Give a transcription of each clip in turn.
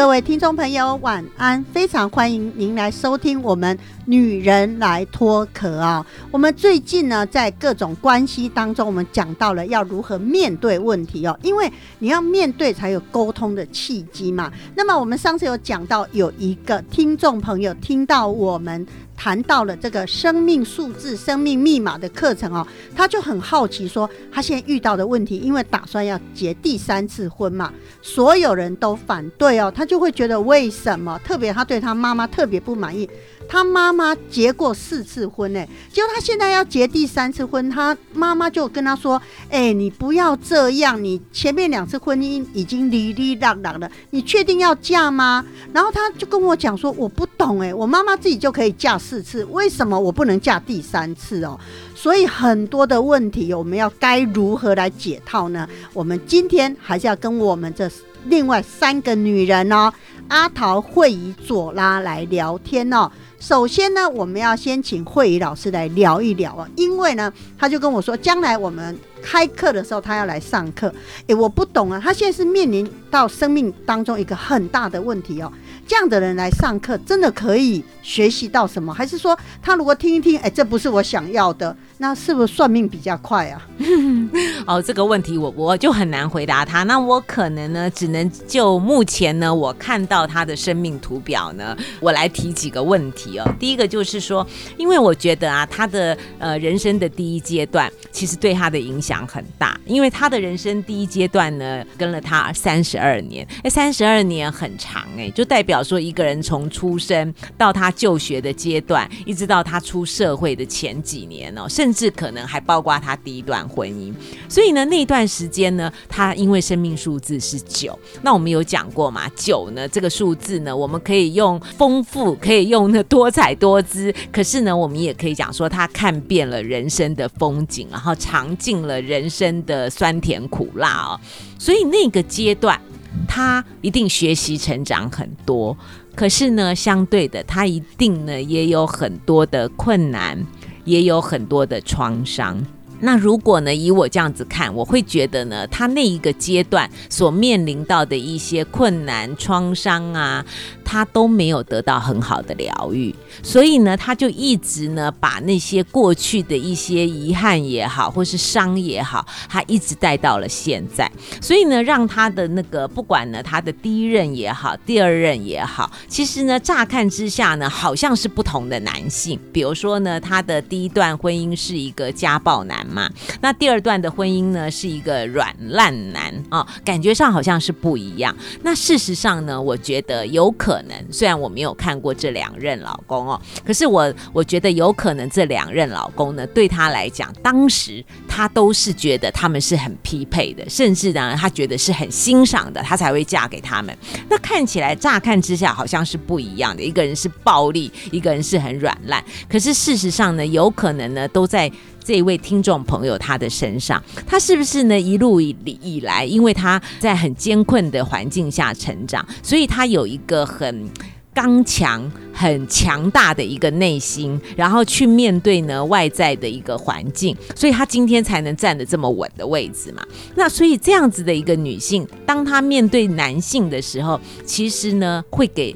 各位听众朋友，晚安！非常欢迎您来收听我们《女人来脱壳》啊。我们最近呢，在各种关系当中，我们讲到了要如何面对问题哦，因为你要面对才有沟通的契机嘛。那么我们上次有讲到，有一个听众朋友听到我们。谈到了这个生命数字、生命密码的课程哦，他就很好奇说，他现在遇到的问题，因为打算要结第三次婚嘛，所有人都反对哦，他就会觉得为什么？特别他对他妈妈特别不满意。他妈妈结过四次婚呢，结果他现在要结第三次婚，他妈妈就跟他说：“哎，你不要这样，你前面两次婚姻已经离离浪浪了，你确定要嫁吗？”然后他就跟我讲说：“我不懂哎，我妈妈自己就可以嫁四次，为什么我不能嫁第三次哦？”所以很多的问题，我们要该如何来解套呢？我们今天还是要跟我们这另外三个女人哦，阿桃、慧仪、左拉来聊天哦。首先呢，我们要先请慧仪老师来聊一聊啊，因为呢，他就跟我说，将来我们开课的时候，他要来上课。诶，我不懂啊，他现在是面临到生命当中一个很大的问题哦。这样的人来上课，真的可以学习到什么？还是说，他如果听一听，诶，这不是我想要的？那是不是算命比较快啊？哦，这个问题我我就很难回答他。那我可能呢，只能就目前呢，我看到他的生命图表呢，我来提几个问题哦。第一个就是说，因为我觉得啊，他的呃人生的第一阶段其实对他的影响很大，因为他的人生第一阶段呢，跟了他三十二年，哎，三十二年很长哎，就代表说一个人从出生到他就学的阶段，一直到他出社会的前几年哦，甚至可能还包括他第一段婚姻，所以呢，那段时间呢，他因为生命数字是九，那我们有讲过嘛？九呢，这个数字呢，我们可以用丰富，可以用那多彩多姿，可是呢，我们也可以讲说他看遍了人生的风景，然后尝尽了人生的酸甜苦辣哦。所以那个阶段，他一定学习成长很多，可是呢，相对的，他一定呢也有很多的困难。也有很多的创伤。那如果呢，以我这样子看，我会觉得呢，他那一个阶段所面临到的一些困难、创伤啊。他都没有得到很好的疗愈，所以呢，他就一直呢把那些过去的一些遗憾也好，或是伤也好，他一直带到了现在。所以呢，让他的那个不管呢，他的第一任也好，第二任也好，其实呢，乍看之下呢，好像是不同的男性。比如说呢，他的第一段婚姻是一个家暴男嘛，那第二段的婚姻呢是一个软烂男啊，感觉上好像是不一样。那事实上呢，我觉得有可。能虽然我没有看过这两任老公哦，可是我我觉得有可能这两任老公呢，对他来讲，当时他都是觉得他们是很匹配的，甚至呢，他觉得是很欣赏的，他才会嫁给他们。那看起来乍看之下好像是不一样的，一个人是暴力，一个人是很软烂。可是事实上呢，有可能呢，都在。这一位听众朋友，他的身上，他是不是呢？一路以以来，因为他在很艰困的环境下成长，所以他有一个很刚强、很强大的一个内心，然后去面对呢外在的一个环境，所以他今天才能站得这么稳的位置嘛。那所以这样子的一个女性，当她面对男性的时候，其实呢会给。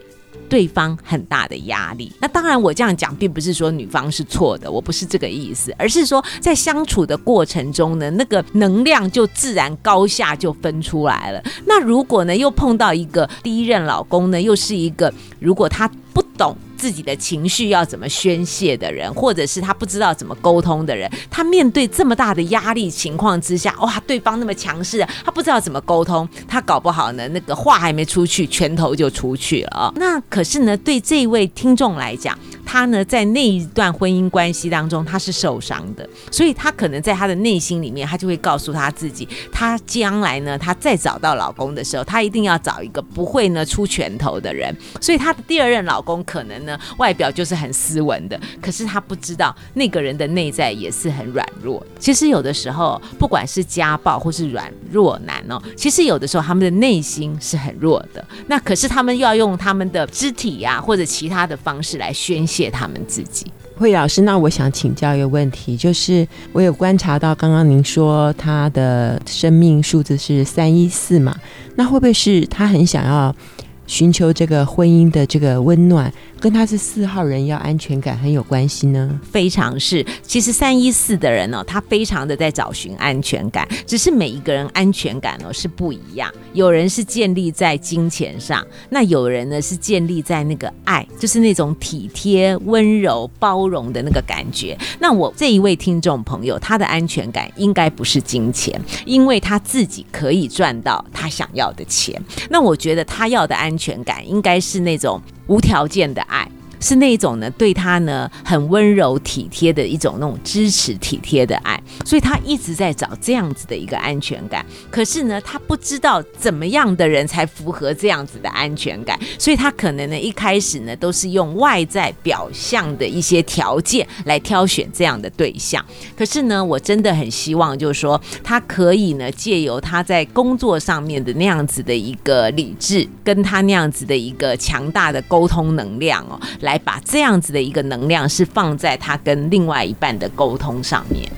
对方很大的压力，那当然我这样讲并不是说女方是错的，我不是这个意思，而是说在相处的过程中呢，那个能量就自然高下就分出来了。那如果呢又碰到一个第一任老公呢，又是一个如果他不懂自己的情绪要怎么宣泄的人，或者是他不知道怎么沟通的人，他面对这么大的压力情况之下，哇，对方那么强势，他不知道怎么沟通，他搞不好呢，那个话还没出去，拳头就出去了啊。那可是呢，对这位听众来讲，他呢在那一段婚姻关系当中，他是受伤的，所以他可能在他的内心里面，他就会告诉他自己，他将来呢，他再找到老公的时候，他一定要找一个不会呢出拳头的人，所以他的第二任老公可能呢。外表就是很斯文的，可是他不知道那个人的内在也是很软弱。其实有的时候，不管是家暴或是软弱男哦，其实有的时候他们的内心是很弱的。那可是他们要用他们的肢体呀或者其他的方式来宣泄他们自己。慧老师，那我想请教一个问题，就是我有观察到刚刚您说他的生命数字是三一四嘛？那会不会是他很想要寻求这个婚姻的这个温暖？跟他是四号人要安全感很有关系呢，非常是。其实三一四的人呢，他非常的在找寻安全感，只是每一个人安全感哦是不一样。有人是建立在金钱上，那有人呢是建立在那个爱，就是那种体贴、温柔、包容的那个感觉。那我这一位听众朋友，他的安全感应该不是金钱，因为他自己可以赚到他想要的钱。那我觉得他要的安全感应该是那种。无条件的爱。是那种呢，对他呢很温柔体贴的一种那种支持体贴的爱，所以他一直在找这样子的一个安全感。可是呢，他不知道怎么样的人才符合这样子的安全感，所以他可能呢一开始呢都是用外在表象的一些条件来挑选这样的对象。可是呢，我真的很希望就是说，他可以呢借由他在工作上面的那样子的一个理智，跟他那样子的一个强大的沟通能量哦，来。来把这样子的一个能量是放在他跟另外一半的沟通上面。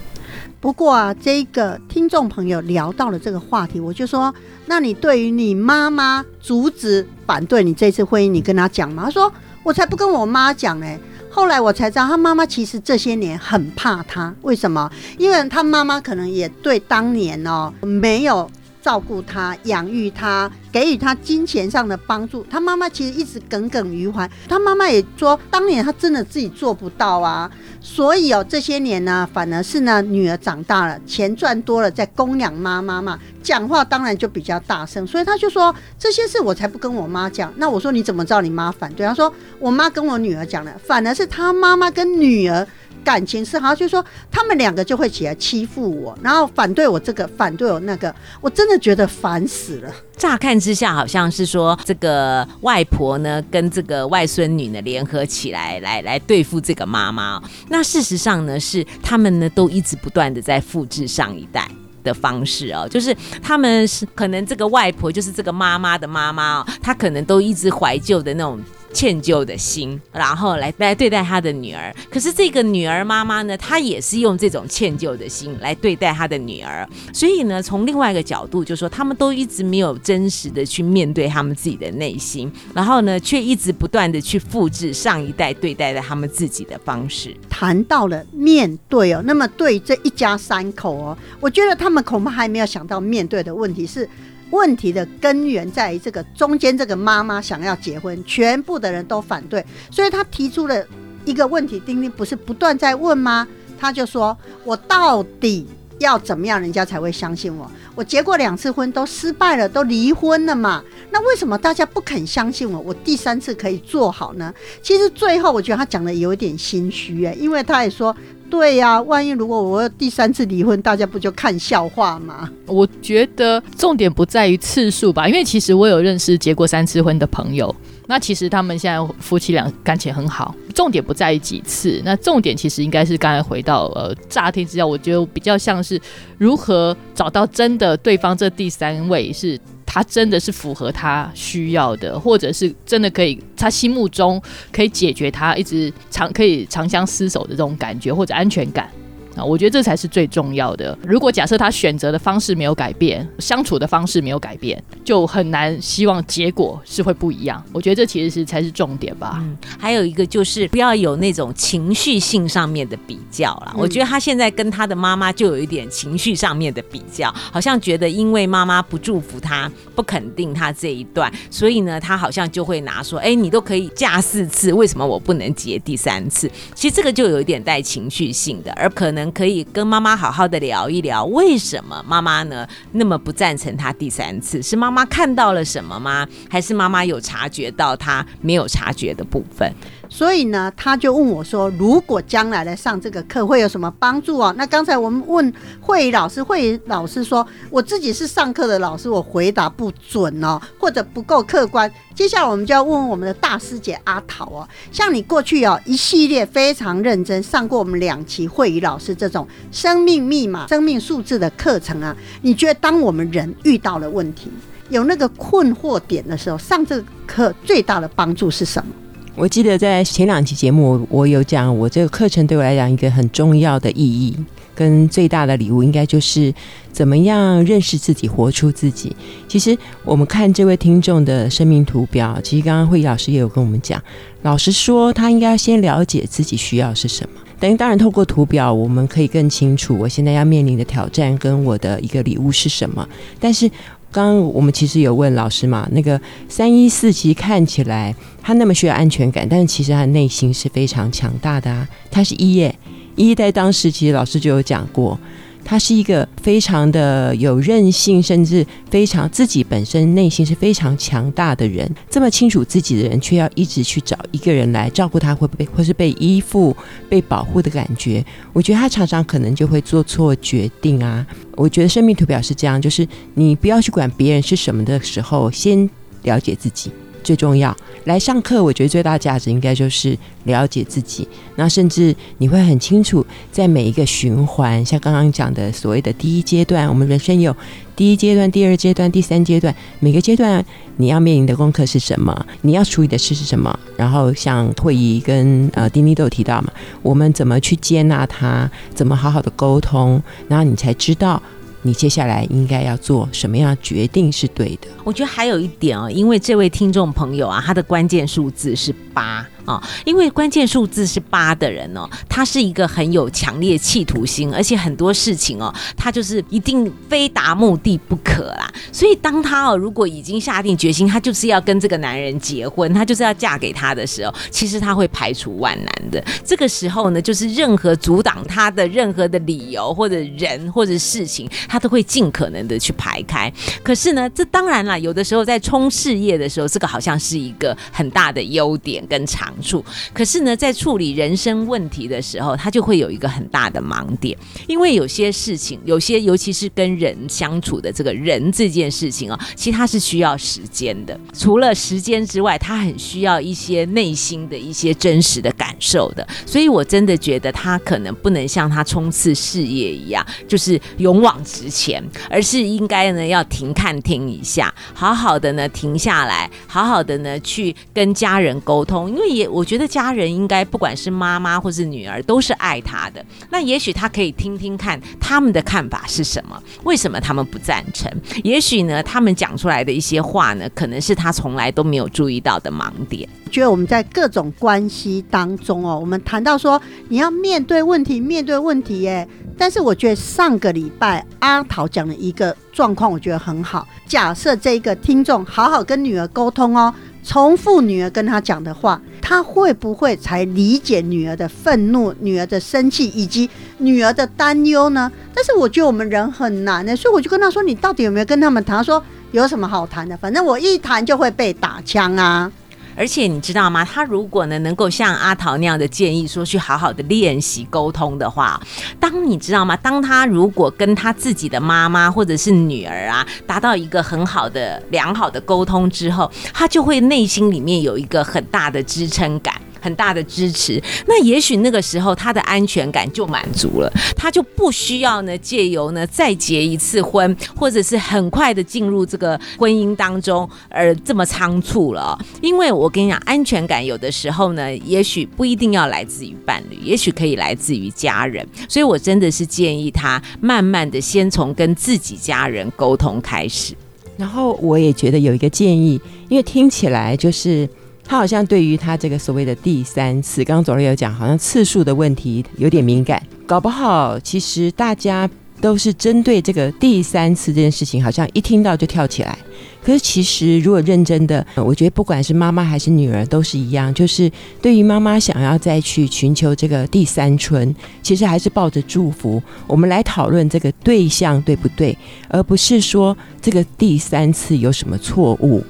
不过啊，这个听众朋友聊到了这个话题，我就说，那你对于你妈妈阻止反对你这次婚姻，你跟他讲吗？他说我才不跟我妈讲哎。后来我才知道，他妈妈其实这些年很怕他，为什么？因为他妈妈可能也对当年哦没有。照顾他、养育他、给予他金钱上的帮助，他妈妈其实一直耿耿于怀。他妈妈也说，当年他真的自己做不到啊。所以哦，这些年呢，反而是呢，女儿长大了，钱赚多了，在供养妈妈嘛，讲话当然就比较大声。所以他就说这些事我才不跟我妈讲。那我说你怎么知道你妈反对？他说我妈跟我女儿讲了，反而是他妈妈跟女儿。感情是好，就是说他们两个就会起来欺负我，然后反对我这个，反对我那个，我真的觉得烦死了。乍看之下，好像是说这个外婆呢跟这个外孙女呢联合起来，来来对付这个妈妈。那事实上呢，是他们呢都一直不断的在复制上一代的方式哦，就是他们是可能这个外婆就是这个妈妈的妈妈哦，她可能都一直怀旧的那种。歉疚的心，然后来来对待他的女儿。可是这个女儿妈妈呢，她也是用这种歉疚的心来对待她的女儿。所以呢，从另外一个角度，就说他们都一直没有真实的去面对他们自己的内心，然后呢，却一直不断的去复制上一代对待的他们自己的方式。谈到了面对哦，那么对这一家三口哦，我觉得他们恐怕还没有想到面对的问题是。问题的根源在于这个中间，这个妈妈想要结婚，全部的人都反对，所以他提出了一个问题。丁丁不是不断在问吗？他就说：“我到底要怎么样，人家才会相信我？我结过两次婚都失败了，都离婚了嘛？那为什么大家不肯相信我？我第三次可以做好呢？”其实最后我觉得他讲的有点心虚哎，因为他也说。对呀，万一如果我第三次离婚，大家不就看笑话吗？我觉得重点不在于次数吧，因为其实我有认识结过三次婚的朋友，那其实他们现在夫妻俩感情很好。重点不在于几次，那重点其实应该是刚才回到呃乍听之下，我觉得比较像是如何找到真的对方这第三位是。他真的是符合他需要的，或者是真的可以他心目中可以解决他一直长可以长相厮守的这种感觉或者安全感。啊，我觉得这才是最重要的。如果假设他选择的方式没有改变，相处的方式没有改变，就很难希望结果是会不一样。我觉得这其实是才是重点吧。嗯，还有一个就是不要有那种情绪性上面的比较啦。我觉得他现在跟他的妈妈就有一点情绪上面的比较，好像觉得因为妈妈不祝福他、不肯定他这一段，所以呢，他好像就会拿说：“哎，你都可以嫁四次，为什么我不能结第三次？”其实这个就有一点带情绪性的，而可能可以跟妈妈好好的聊一聊，为什么妈妈呢那么不赞成他第三次？是妈妈看到了什么吗？还是妈妈有察觉到他没有察觉的部分？所以呢，他就问我说：“如果将来来上这个课会有什么帮助哦？”那刚才我们问慧仪老师，慧仪老师说：“我自己是上课的老师，我回答不准哦，或者不够客观。”接下来我们就要问问我们的大师姐阿桃哦，像你过去哦一系列非常认真上过我们两期慧仪老师这种生命密码、生命数字的课程啊，你觉得当我们人遇到了问题，有那个困惑点的时候，上这个课最大的帮助是什么？我记得在前两期节目，我有讲，我这个课程对我来讲一个很重要的意义，跟最大的礼物，应该就是怎么样认识自己，活出自己。其实我们看这位听众的生命图表，其实刚刚慧老师也有跟我们讲，老实说，他应该先了解自己需要是什么。等于当然，透过图表，我们可以更清楚我现在要面临的挑战跟我的一个礼物是什么。但是刚刚我们其实有问老师嘛，那个三一四其实看起来他那么需要安全感，但是其实他内心是非常强大的啊。他是一耶，一在当时其实老师就有讲过，他是一个非常的有韧性，甚至非常自己本身内心是非常强大的人。这么清楚自己的人，却要一直去找一个人来照顾他，会不会或是被依附、被保护的感觉？我觉得他常常可能就会做错决定啊。我觉得生命图表是这样，就是你不要去管别人是什么的时候，先了解自己最重要。来上课，我觉得最大价值应该就是了解自己。那甚至你会很清楚，在每一个循环，像刚刚讲的所谓的第一阶段，我们人生有第一阶段、第二阶段、第三阶段，每个阶段你要面临的功课是什么？你要处理的事是什么？然后像会议跟呃丁丁都有提到嘛，我们怎么去接纳他，怎么好好的沟通，然后你才知道你接下来应该要做什么样决定是对的。我觉得还有一点啊，因为这位听众朋友啊，他的关键数字是八啊，因为关键数字是八的人哦，他是一个很有强烈企图心，而且很多事情哦，他就是一定非达目的不可啦。所以当他哦，如果已经下定决心，他就是要跟这个男人结婚，他就是要嫁给他的时候，其实他会排除万难的。这个时候呢，就是任何阻挡他的任何的理由或者人或者事情，他都会尽可能的去排开。可是呢，这当然啦，有的时候在冲事业的时候，这个好像是一个很大的优点跟长处。可是呢，在处理人生问题的时候，他就会有一个很大的盲点，因为有些事情，有些尤其是跟人相处的这个人这件事情啊，其实他是需要时间的。除了时间之外，他很需要一些内心的一些真实的感受的。所以我真的觉得他可能不能像他冲刺事业一样，就是勇往直前，而是应该呢要停看听一下，好好的呢停下来，好好的呢去跟家人沟通，因为也我觉得家人应该不管是妈妈或是女儿都是爱他的。那也许他可以听听看他们的看法是什么，为什么他们不赞成？也许呢他们讲出来的一些话呢，可能是他从来都没有注意到的盲点。觉得我们在各种关系当中哦，我们谈到说你要面对问题，面对问题耶。但是我觉得上个礼拜阿桃讲的一个状况，我觉得很好。假设这一个听众好好跟女儿沟通哦，重复女儿跟他讲的话，他会不会才理解女儿的愤怒、女儿的生气以及女儿的担忧呢？但是我觉得我们人很难呢，所以我就跟他说：“你到底有没有跟他们谈？”他说：“有什么好谈的？反正我一谈就会被打枪啊。”而且你知道吗？他如果呢能够像阿桃那样的建议说去好好的练习沟通的话，当你知道吗？当他如果跟他自己的妈妈或者是女儿啊达到一个很好的良好的沟通之后，他就会内心里面有一个很大的支撑感。很大的支持。那也许那个时候他的安全感就满足了，他就不需要呢借由呢再结一次婚，或者是很快的进入这个婚姻当中而这么仓促了。因为我跟你讲，安全感有的时候呢，也许不一定要来自于伴侣，也许可以来自于家人。所以我真的是建议他慢慢的先从跟自己家人沟通开始。然后我也觉得有一个建议，因为听起来就是他好像对于他这个所谓的第三次，刚刚左瑞有讲，好像次数的问题有点敏感，搞不好其实大家都是针对这个第三次这件事情，好像一听到就跳起来。可是其实如果认真的，我觉得不管是妈妈还是女儿都是一样，就是对于妈妈想要再去寻求这个第三春，其实还是抱着祝福，我们来讨论这个对象对不对，而不是说这个第三次有什么错误。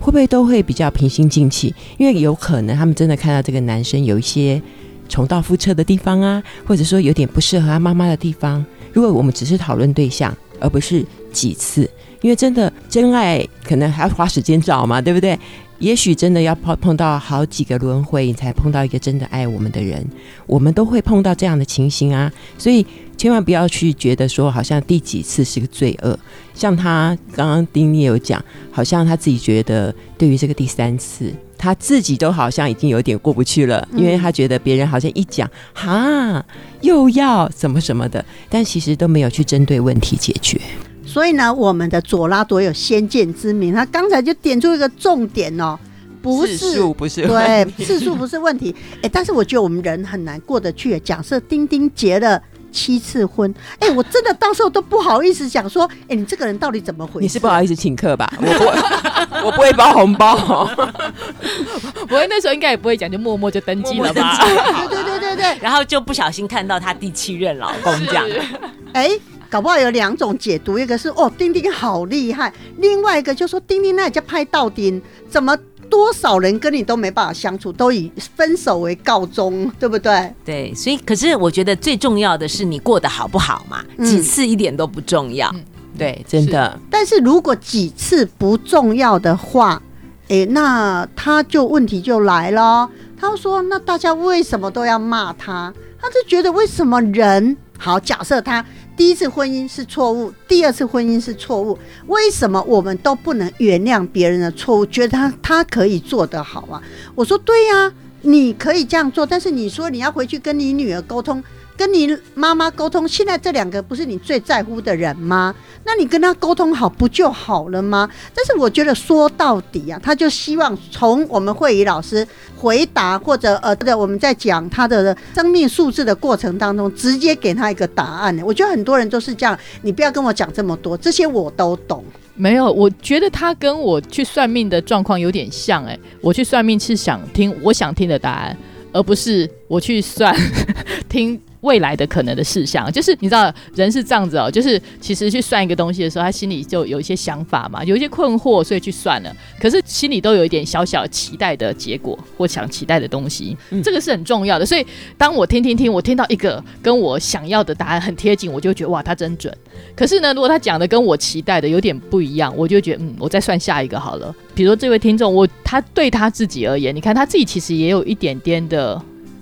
会不会都会比较平心静气？因为有可能他们真的看到这个男生有一些重蹈覆辙的地方啊，或者说有点不适合他妈妈的地方。如果我们只是讨论对象，而不是几次，因为真的真爱可能还要花时间找嘛，对不对？也许真的要碰碰到好几个轮回，你才碰到一个真的爱我们的人。我们都会碰到这样的情形啊，所以千万不要去觉得说好像第几次是个罪恶。像他刚刚丁也有讲，好像他自己觉得对于这个第三次，他自己都好像已经有点过不去了，因为他觉得别人好像一讲哈又要什么什么的，但其实都没有去针对问题解决。所以呢，我们的左拉多有先见之明，他刚才就点出一个重点哦，不次是数不是对次数不是问题，哎，但是我觉得我们人很难过得去。假设丁丁结了七次婚，哎，我真的到时候都不好意思讲说，哎，你这个人到底怎么回事？你是不好意思请客吧？我不会，我不会包红包、不会那时候应该也不会讲，就默默就登记了吧？对对对对对，然后就不小心看到他第七任老公这样。哎，搞不好有两种解读，一个是哦，丁丁好厉害，另外一个就说丁丁那也叫拍到丁，怎么多少人跟你都没办法相处，都以分手为告终，对不对？对，所以可是我觉得最重要的是你过得好不好嘛，嗯几次一点都不重要。对，真的。但是如果几次不重要的话，诶，那他就问题就来了。他说：“那大家为什么都要骂他？他就觉得为什么人好？假设他第一次婚姻是错误，第二次婚姻是错误，为什么我们都不能原谅别人的错误？觉得他他可以做得好啊？”我说：“对呀、你可以这样做，但是你说你要回去跟你女儿沟通。”跟你妈妈沟通，现在这两个不是你最在乎的人吗？那你跟他沟通好不就好了吗？但是我觉得说到底啊，他就希望从我们慧仪老师回答或者呃，或者我们在讲他的生命数字的过程当中，直接给他一个答案。我觉得很多人都是这样，你不要跟我讲这么多，这些我都懂。没有，我觉得他跟我去算命的状况有点像哎、我去算命是想听我想听的答案，而不是我去算 听未来的可能的事项。就是你知道人是这样子哦，就是其实去算一个东西的时候，他心里就有一些想法嘛，有一些困惑，所以去算了。可是心里都有一点小小期待的结果或想期待的东西，嗯这个是很重要的。所以当我听听听，我听到一个跟我想要的答案很贴近，我就觉得哇，他真准。可是呢，如果他讲的跟我期待的有点不一样，我就觉得嗯，我再算下一个好了。比如说这位听众，我他对他自己而言，你看他自己其实也有一点点的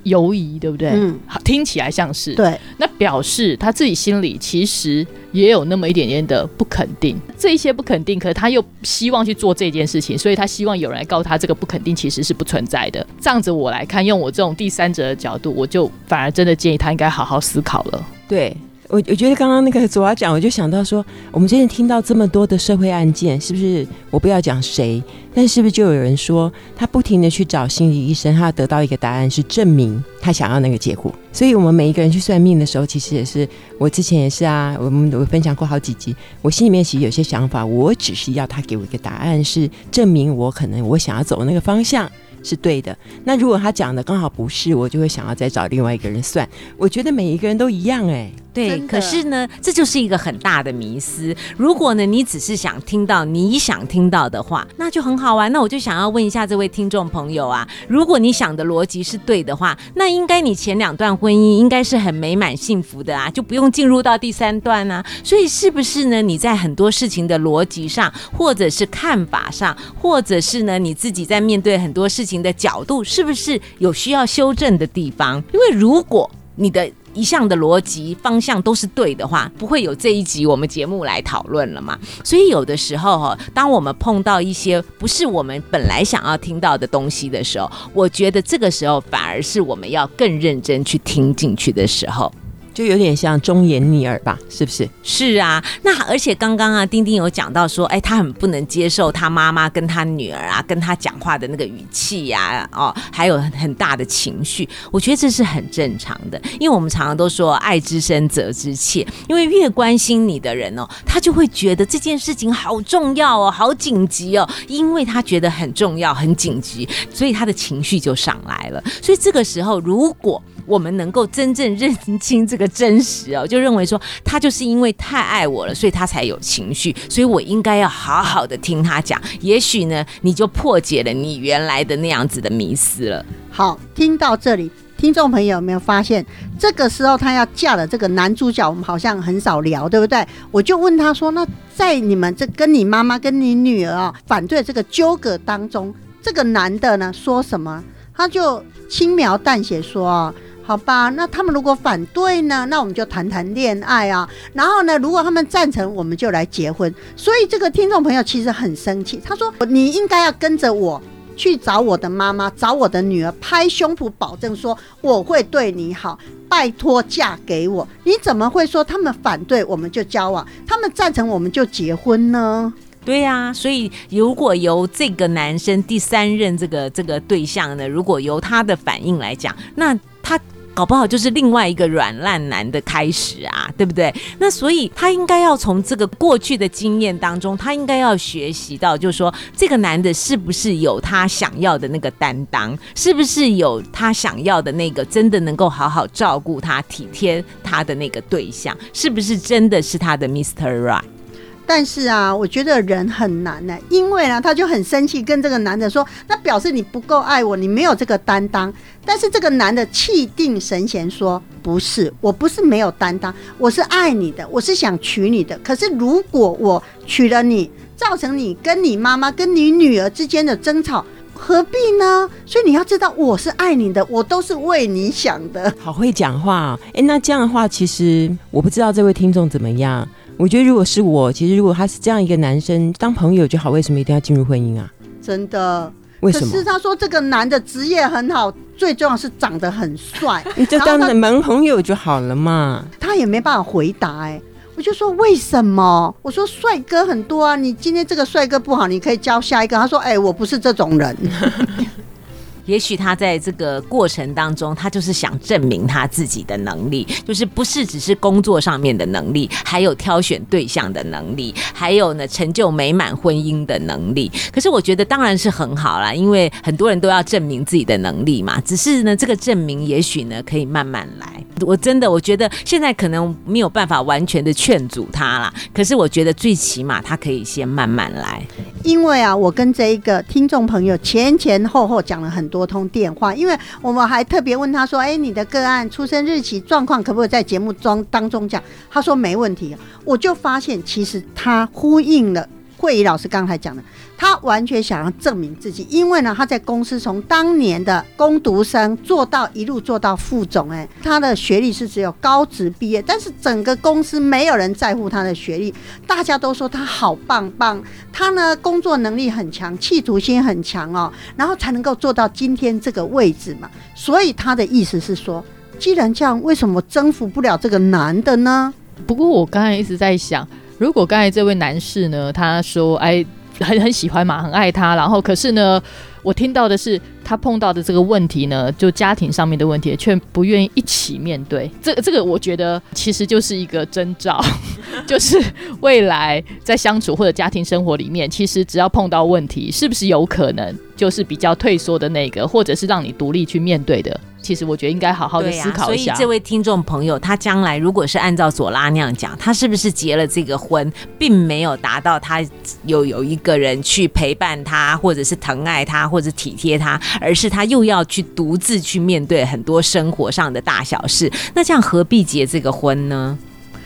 犹疑，对不对？嗯，好，听起来像是。对，那表示他自己心里其实也有那么一点点的不肯定，这一些不肯定，可是他又希望去做这件事情，所以他希望有人来告诉他这个不肯定其实是不存在的。这样子我来看，用我这种第三者的角度，我就反而真的建议他应该好好思考了。对我，我觉得刚刚那个左阿讲，我就想到说，我们最近听到这么多的社会案件，是不是？我不要讲谁，但是不是就有人说，他不停的去找心理医生，他要得到一个答案，是证明他想要那个结果。所以，我们每一个人去算命的时候，其实也是，我之前也是啊，我们我分享过好几集，我心里面其实有些想法，我只是要他给我一个答案，是证明我可能我想要走的那个方向。是对的。那如果他讲的刚好不是，我就会想要再找另外一个人算。我觉得每一个人都一样哎、对，可是呢，这就是一个很大的迷思。如果呢，你只是想听到你想听到的话，那就很好玩。那我就想要问一下这位听众朋友啊，如果你想的逻辑是对的话，那应该你前两段婚姻应该是很美满幸福的啊，就不用进入到第三段啊。所以是不是呢？你在很多事情的逻辑上，或者是看法上，或者是呢你自己在面对很多事情的角度，是不是有需要修正的地方？因为如果你的一项的逻辑方向都是对的话，不会有这一集我们节目来讨论了嘛。所以有的时候哈，当我们碰到一些不是我们本来想要听到的东西的时候，我觉得这个时候反而是我们要更认真去听进去的时候。就有点像忠言逆耳吧，是不是？是啊，那而且刚刚啊，丁丁有讲到说，哎，他很不能接受他妈妈跟他女儿啊，跟他讲话的那个语气呀、哦，还有很很大的情绪。我觉得这是很正常的，因为我们常常都说爱之深责之切，因为越关心你的人哦，他就会觉得这件事情好重要哦，好紧急哦，因为他觉得很重要、很紧急，所以他的情绪就上来了。所以这个时候，如果我们能够真正认清这个真实哦，就认为说他就是因为太爱我了，所以他才有情绪，所以我应该要好好的听他讲。也许呢，你就破解了你原来的那样子的迷思了。好，听到这里，听众朋友有没有发现，这个时候他要嫁的这个男主角，我们好像很少聊，对不对？我就问他说：“那在你们这跟你妈妈跟你女儿啊反对这个纠葛当中，这个男的呢说什么？”他就轻描淡写说：“啊。”好吧，那他们如果反对呢？那我们就谈谈恋爱啊。然后呢，如果他们赞成，我们就来结婚。所以这个听众朋友其实很生气，他说：“你应该要跟着我去找我的妈妈，找我的女儿，拍胸脯保证说我会对你好，拜托嫁给我。你怎么会说他们反对我们就交往，他们赞成我们就结婚呢？”对呀、所以如果由这个男生第三任这个这个对象呢，如果由他的反应来讲，那。搞不好就是另外一个软烂男的开始啊，对不对？那所以他应该要从这个过去的经验当中，他应该要学习到，就是说这个男的是不是有他想要的那个担当，是不是有他想要的那个真的能够好好照顾他、体贴他的那个对象，是不是真的是他的 Mr. Right？但是啊，我觉得人很难呢、因为呢，他就很生气，跟这个男的说，那表示你不够爱我，你没有这个担当。但是这个男的气定神闲说，不是，我不是没有担当，我是爱你的，我是想娶你的。可是如果我娶了你，造成你跟你妈妈跟你女儿之间的争吵。何必呢？所以你要知道，我是爱你的，我都是为你想的。好会讲话哦！哎，那这样的话，其实我不知道这位听众怎么样。我觉得如果是我，其实如果他是这样一个男生，当朋友就好，为什么一定要进入婚姻啊？真的。为什么可是？他说这个男的职业很好，最重要是长得很帅。你就当门朋友就好了嘛。他也没办法回答哎、我就说为什么？我说帅哥很多啊，你今天这个帅哥不好，你可以教下一个。他说哎、我不是这种人。也许他在这个过程当中，他就是想证明他自己的能力，就是不是只是工作上面的能力，还有挑选对象的能力，还有呢成就美满婚姻的能力。可是我觉得当然是很好啦，因为很多人都要证明自己的能力嘛。只是呢，这个证明也许呢可以慢慢来。我真的我觉得现在可能没有办法完全的劝阻他啦，可是我觉得最起码他可以先慢慢来。因为啊，我跟这一个听众朋友前前后后讲了很多拨通电话，因为我们还特别问他说：“哎，你的个案出生日期状况可不可以在节目中当中讲？”他说没问题。我就发现其实他呼应了慧仪老师刚才讲的，他完全想要证明自己，因为呢，他在公司从当年的工读生做到一路做到副总，哎，他的学历是只有高职毕业，但是整个公司没有人在乎他的学历，大家都说他好棒棒，他呢工作能力很强，企图心很强哦，然后才能够做到今天这个位置嘛。所以他的意思是说，既然这样，为什么征服不了这个男的呢？不过我刚才一直在想，如果刚才这位男士呢，他说哎很很喜欢嘛，很爱他，然后可是呢，我听到的是他碰到的这个问题呢，就家庭上面的问题，却不愿意一起面对。这这个我觉得其实就是一个征兆，就是未来在相处或者家庭生活里面，其实只要碰到问题，是不是有可能就是比较退缩的那个，或者是让你独立去面对的其实我觉得应该好好的思考一下。所以这位听众朋友，他将来如果是按照左拉那样讲，他是不是结了这个婚，并没有达到他有有一个人去陪伴他，或者是疼爱他，或者体贴他，而是他又要去独自去面对很多生活上的大小事，那这样何必结这个婚呢？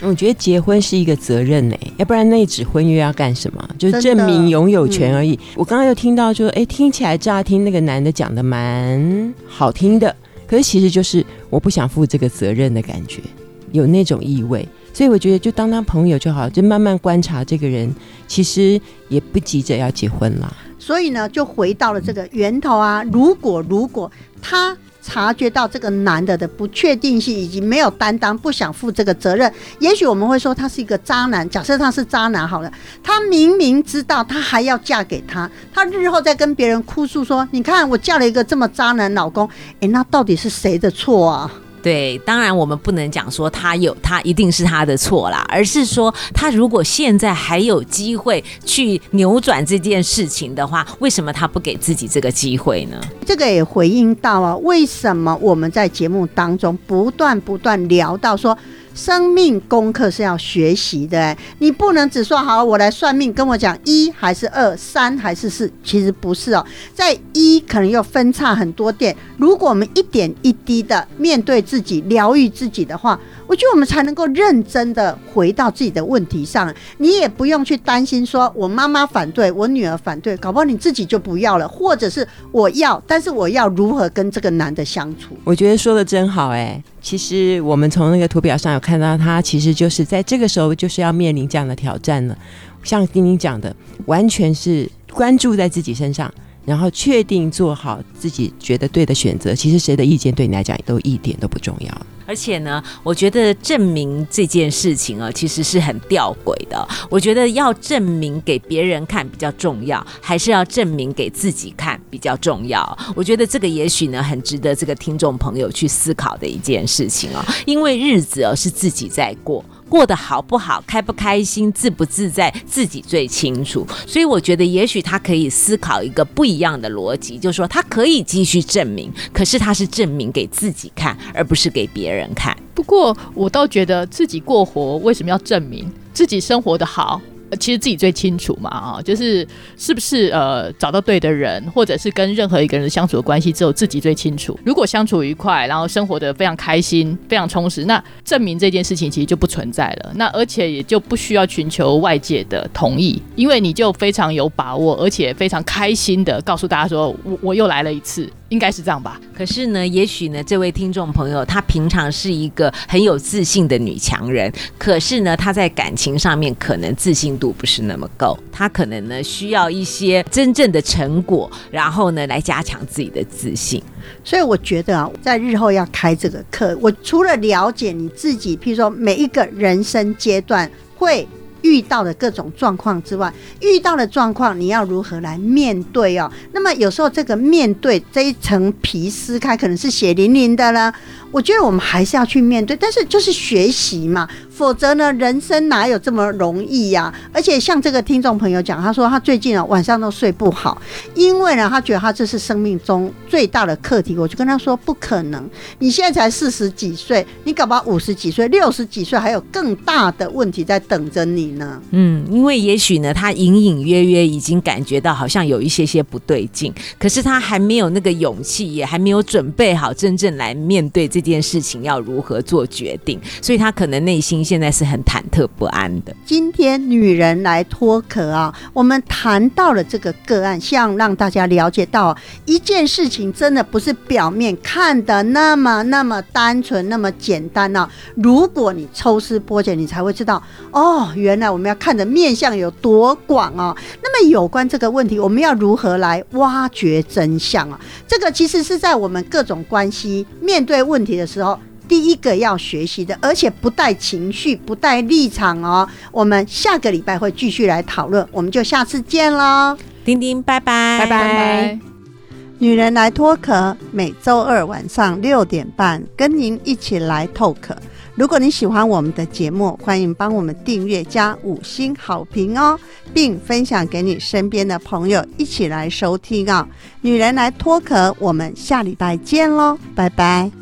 我觉得结婚是一个责任呢、要不然那纸婚约要干什么？就是证明拥有权而已。我刚刚又听到，就哎，听起来乍听那个男的讲的蛮好听的，可是其实就是我不想负这个责任的感觉，有那种意味。所以我觉得就当当朋友就好，就慢慢观察这个人，其实也不急着要结婚了。所以呢，就回到了这个源头啊。如果如果他察觉到这个男的的不确定性以及没有担当，不想负这个责任，也许我们会说他是一个渣男。假设他是渣男好了，他明明知道他还要嫁给他，他日后再跟别人哭诉说：“你看我嫁了一个这么渣男老公。”诶，那到底是谁的错啊？对，当然我们不能讲说他有他一定是他的错啦，而是说他如果现在还有机会去扭转这件事情的话，为什么他不给自己这个机会呢？这个也回应到啊，为什么我们在节目当中不断不断聊到说，生命功课是要学习的、哎，你不能只说好，我来算命，跟我讲一还是二，三还是四，其实不是哦，在一可能又分叉很多点。如果我们一点一滴的面对自己，疗愈自己的话，我觉得我们才能够认真的回到自己的问题上。你也不用去担心说，我妈妈反对，我女儿反对，搞不好你自己就不要了，或者是我要，但是我要如何跟这个男的相处？我觉得说的真好哎、其实我们从那个图表上有看到，他其实就是在这个时候就是要面临这样的挑战了。像丁丁讲的，完全是关注在自己身上，然后确定做好自己觉得对的选择。其实谁的意见对你来讲都一点都不重要。而且呢，我觉得证明这件事情啊，其实是很吊诡的。我觉得要证明给别人看比较重要，还是要证明给自己看比较重要？我觉得这个也许呢，很值得这个听众朋友去思考的一件事情啊。因为日子哦是自己在过。过得好不好，开不开心，自不自在，自己最清楚。所以我觉得，也许他可以思考一个不一样的逻辑，就是说他可以继续证明，可是他是证明给自己看，而不是给别人看。不过我倒觉得自己过活为什么要证明自己生活的好？其实自己最清楚嘛，啊，就是是不是呃找到对的人，或者是跟任何一个人相处的关系，只有自己最清楚。如果相处愉快，然后生活的非常开心、非常充实，那证明这件事情其实就不存在了。那而且也就不需要寻求外界的同意，因为你就非常有把握，而且非常开心的告诉大家说，我我又来了一次，应该是这样吧？可是呢，也许呢，这位听众朋友她平常是一个很有自信的女强人，可是呢，她在感情上面可能自信度不是那么够，她可能呢需要一些真正的成果，然后呢来加强自己的自信。所以我觉得啊，在日后要开这个课，我除了了解你自己，譬如说每一个人生阶段会遇到的各种状况之外，遇到的状况你要如何来面对哦？那么有时候这个面对这一层皮撕开，可能是血淋淋的啦。我觉得我们还是要去面对，但是就是学习嘛，否则呢，人生哪有这么容易呀、而且像这个听众朋友讲，他说他最近啊晚上都睡不好，因为呢，他觉得他这是生命中最大的课题。我就跟他说，不可能，你现在才四十几岁，你搞不好五十几岁、六十几岁还有更大的问题在等着你呢。嗯，因为也许呢，他隐隐约约已经感觉到好像有一些些不对劲，可是他还没有那个勇气，也还没有准备好真正来面对这件事情要如何做决定，所以他可能内心现在是很忐忑不安的。今天女人来脱壳啊，我们谈到了这个个案，像让大家了解到一件事情真的不是表面看的那么那么单纯、那么简单呢、如果你抽丝剥茧，你才会知道哦，原来我们要看的面相有多广啊。那么有关这个问题，我们要如何来挖掘真相啊？这个其实是在我们各种关系面对问题的时候。第一个要学习的，而且不带情绪、不带立场哦。我们下个礼拜会继续来讨论，我们就下次见喽。丁丁，拜拜，拜拜拜拜。女人来脱壳，每周二晚上六点半跟您一起来透壳。如果你喜欢我们的节目，欢迎帮我们订阅加五星好评哦，并分享给你身边的朋友一起来收听啊、女人来脱壳，我们下礼拜见喽，拜拜。